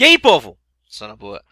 E aí, povo? Só na boa.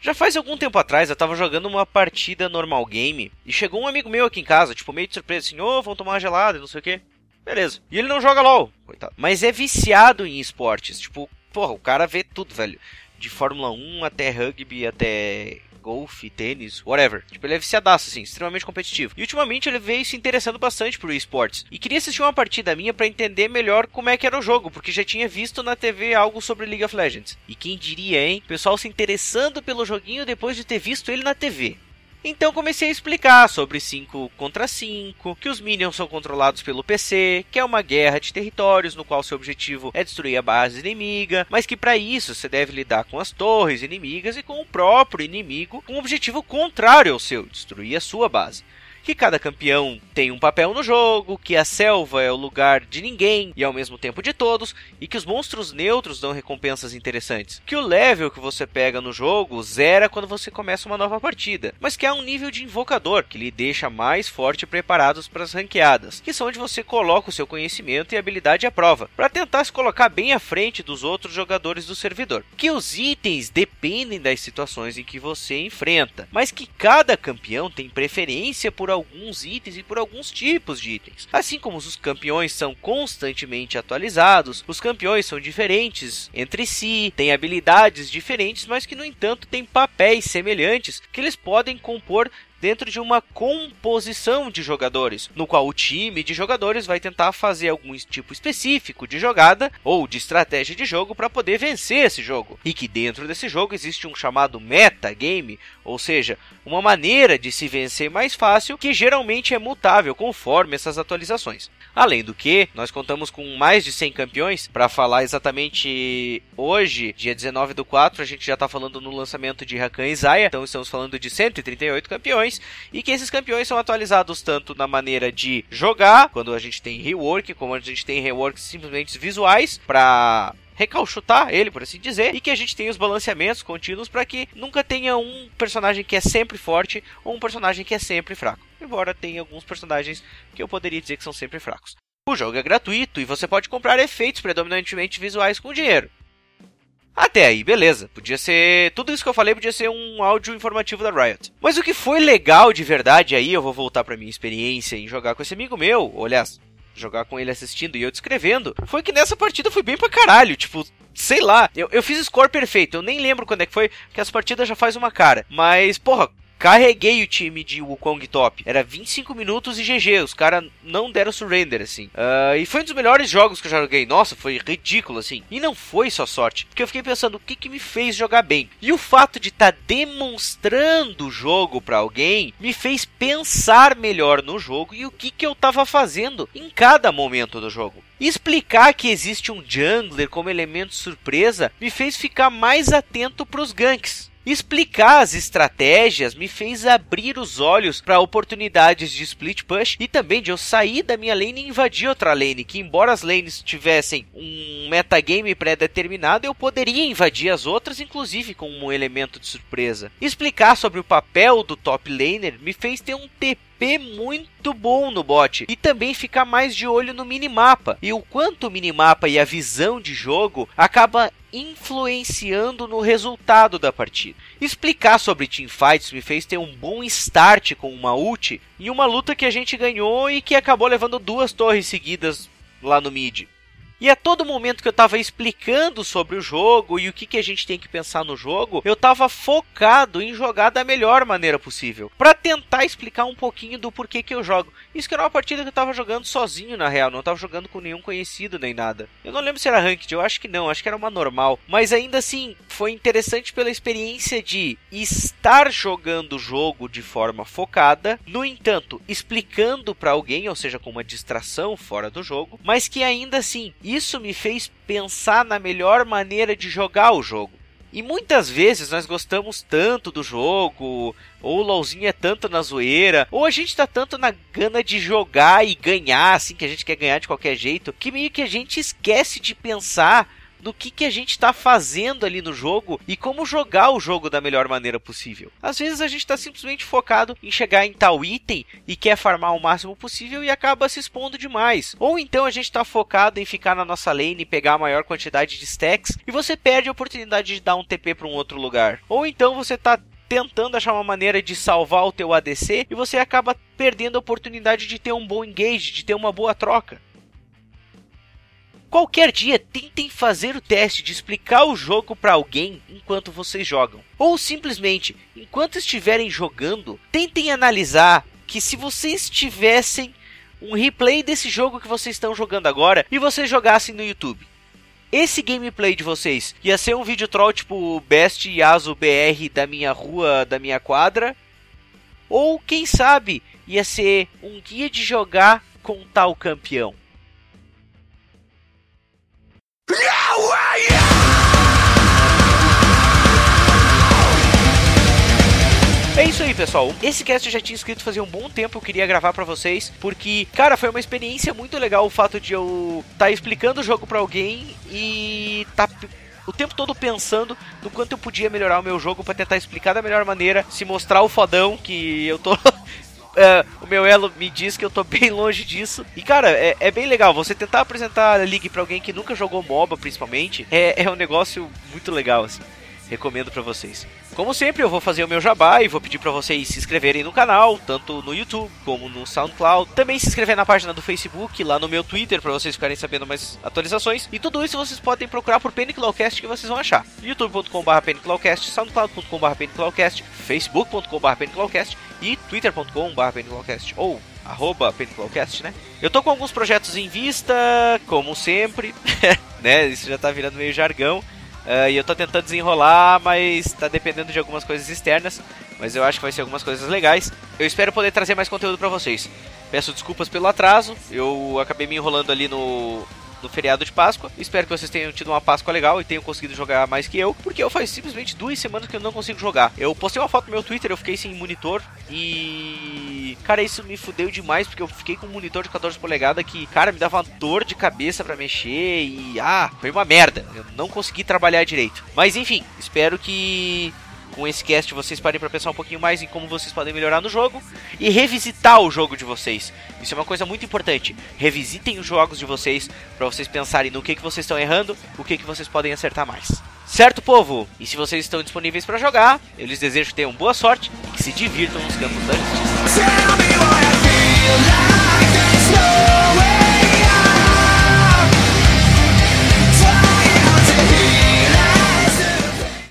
Já faz algum tempo atrás eu tava jogando uma partida normal game e chegou um amigo meu aqui em casa, tipo, meio de surpresa, assim, ô, oh, vamos tomar uma gelada, não sei o quê. Beleza. E ele não joga LOL, coitado. Mas é viciado em esportes. Tipo, porra, o cara vê tudo, velho. De Fórmula 1 até rugby, até golfe, tênis, whatever. Tipo, ele é viciadaço, assim, extremamente competitivo. E ultimamente ele veio se interessando bastante por esportes. E queria assistir uma partida minha para entender melhor como é que era o jogo, porque já tinha visto na TV algo sobre League of Legends. E quem diria, hein? pessoal se interessando pelo joguinho depois de ter visto ele na TV. Então comecei a explicar sobre 5 contra 5, que os minions são controlados pelo PC, que é uma guerra de territórios no qual seu objetivo é destruir a base inimiga, mas que para isso você deve lidar com as torres inimigas e com o próprio inimigo com um objetivo contrário ao seu, destruir a sua base que cada campeão tem um papel no jogo, que a selva é o lugar de ninguém e ao mesmo tempo de todos, e que os monstros neutros dão recompensas interessantes. Que o level que você pega no jogo zera quando você começa uma nova partida, mas que há um nível de invocador que lhe deixa mais forte e preparados para as ranqueadas, que são onde você coloca o seu conhecimento e habilidade à prova, para tentar se colocar bem à frente dos outros jogadores do servidor. Que os itens dependem das situações em que você enfrenta, mas que cada campeão tem preferência por alguns itens e por alguns tipos de itens. Assim como os campeões são constantemente atualizados, os campeões são diferentes entre si, têm habilidades diferentes, mas que no entanto têm papéis semelhantes que eles podem compor dentro de uma composição de jogadores, no qual o time de jogadores vai tentar fazer algum tipo específico de jogada ou de estratégia de jogo para poder vencer esse jogo. E que dentro desse jogo existe um chamado metagame, ou seja, uma maneira de se vencer mais fácil que geralmente é mutável conforme essas atualizações. Além do que, nós contamos com mais de 100 campeões. Para falar exatamente hoje, dia 19 do 4, a gente já está falando no lançamento de Rakan e Zaya, então estamos falando de 138 campeões. E que esses campeões são atualizados tanto na maneira de jogar, quando a gente tem rework, como a gente tem reworks simplesmente visuais para recalchutar ele, por assim dizer, e que a gente tenha os balanceamentos contínuos para que nunca tenha um personagem que é sempre forte ou um personagem que é sempre fraco. Embora tenha alguns personagens que eu poderia dizer que são sempre fracos. O jogo é gratuito e você pode comprar efeitos predominantemente visuais com dinheiro. Até aí, beleza. Podia ser. Tudo isso que eu falei podia ser um áudio informativo da Riot. Mas o que foi legal de verdade aí, eu vou voltar pra minha experiência em jogar com esse amigo meu, ou aliás, jogar com ele assistindo e eu descrevendo, foi que nessa partida foi bem pra caralho. Tipo, sei lá, eu, eu fiz score perfeito, eu nem lembro quando é que foi, porque as partidas já faz uma cara. Mas, porra, carreguei o time de Wukong top. Era 25 minutos e GG. Os caras não deram surrender, assim. Uh, e foi um dos melhores jogos que eu joguei. Nossa, foi ridículo, assim. E não foi só sorte. Porque eu fiquei pensando o que, que me fez jogar bem. E o fato de estar tá demonstrando o jogo para alguém me fez pensar melhor no jogo e o que, que eu tava fazendo em cada momento do jogo. Explicar que existe um jungler como elemento surpresa me fez ficar mais atento para os ganks. Explicar as estratégias me fez abrir os olhos para oportunidades de split push e também de eu sair da minha lane e invadir outra lane, que embora as lanes tivessem um metagame pré-determinado, eu poderia invadir as outras, inclusive com um elemento de surpresa. Explicar sobre o papel do top laner me fez ter um TP muito bom no bot e também ficar mais de olho no minimapa e o quanto o minimapa e a visão de jogo acaba influenciando no resultado da partida. Explicar sobre teamfights me fez ter um bom start com uma ult em uma luta que a gente ganhou e que acabou levando duas torres seguidas lá no mid. E a todo momento que eu estava explicando sobre o jogo e o que, que a gente tem que pensar no jogo, eu estava focado em jogar da melhor maneira possível, para tentar explicar um pouquinho do porquê que eu jogo. Isso que era uma partida que eu estava jogando sozinho na real, não estava jogando com nenhum conhecido nem nada. Eu não lembro se era ranked, eu acho que não, acho que era uma normal, mas ainda assim foi interessante pela experiência de estar jogando o jogo de forma focada, no entanto, explicando para alguém, ou seja, com uma distração fora do jogo, mas que ainda assim isso me fez pensar na melhor maneira de jogar o jogo. E muitas vezes nós gostamos tanto do jogo, ou o LOLzinho é tanto na zoeira, ou a gente tá tanto na gana de jogar e ganhar, assim, que a gente quer ganhar de qualquer jeito, que meio que a gente esquece de pensar do que, que a gente está fazendo ali no jogo e como jogar o jogo da melhor maneira possível. Às vezes a gente está simplesmente focado em chegar em tal item e quer farmar o máximo possível e acaba se expondo demais. Ou então a gente está focado em ficar na nossa lane e pegar a maior quantidade de stacks e você perde a oportunidade de dar um TP para um outro lugar. Ou então você está tentando achar uma maneira de salvar o teu ADC e você acaba perdendo a oportunidade de ter um bom engage, de ter uma boa troca. Qualquer dia tentem fazer o teste de explicar o jogo para alguém enquanto vocês jogam. Ou simplesmente, enquanto estiverem jogando, tentem analisar que se vocês tivessem um replay desse jogo que vocês estão jogando agora e vocês jogassem no YouTube esse gameplay de vocês ia ser um vídeo troll tipo Best Yasu BR da minha rua, da minha quadra? Ou quem sabe ia ser um guia de jogar com tal campeão? Isso aí, pessoal. Esse cast eu já tinha escrito fazia um bom tempo, eu queria gravar para vocês, porque, cara, foi uma experiência muito legal o fato de eu estar tá explicando o jogo para alguém e tá o tempo todo pensando no quanto eu podia melhorar o meu jogo para tentar explicar da melhor maneira, se mostrar o fodão que eu tô Uh, o meu elo me diz que eu tô bem longe disso. E cara, é, é bem legal. Você tentar apresentar a League pra alguém que nunca jogou MOBA, principalmente, é, é um negócio muito legal, assim recomendo para vocês. Como sempre, eu vou fazer o meu jabá e vou pedir para vocês se inscreverem no canal, tanto no YouTube como no SoundCloud. Também se inscrever na página do Facebook, lá no meu Twitter, para vocês ficarem sabendo mais atualizações. E tudo isso vocês podem procurar por Peniclawcast que vocês vão achar. youtube.com.br Peniclawcast, soundcloud.com.br Peniclawcast, facebook.com.br Peniclawcast e twitter.com.br Peniclawcast. Ou arroba né? Eu tô com alguns projetos em vista, como sempre, né? Isso já tá virando meio jargão. Uh, e eu tô tentando desenrolar, mas tá dependendo de algumas coisas externas. Mas eu acho que vai ser algumas coisas legais. Eu espero poder trazer mais conteúdo para vocês. Peço desculpas pelo atraso. Eu acabei me enrolando ali no, no feriado de Páscoa. Espero que vocês tenham tido uma Páscoa legal e tenham conseguido jogar mais que eu, porque eu faz simplesmente duas semanas que eu não consigo jogar. Eu postei uma foto no meu Twitter, eu fiquei sem monitor e. Cara, isso me fudeu demais, porque eu fiquei com um monitor de 14 polegadas que, cara, me dava uma dor de cabeça para mexer e. Ah, foi uma merda. Eu não consegui trabalhar direito. Mas enfim, espero que com esse cast vocês parem para pensar um pouquinho mais em como vocês podem melhorar no jogo e revisitar o jogo de vocês. Isso é uma coisa muito importante. Revisitem os jogos de vocês para vocês pensarem no que, que vocês estão errando, o que, que vocês podem acertar mais. Certo, povo? E se vocês estão disponíveis para jogar, eu lhes desejo que tenham boa sorte e que se divirtam nos campos da justiça.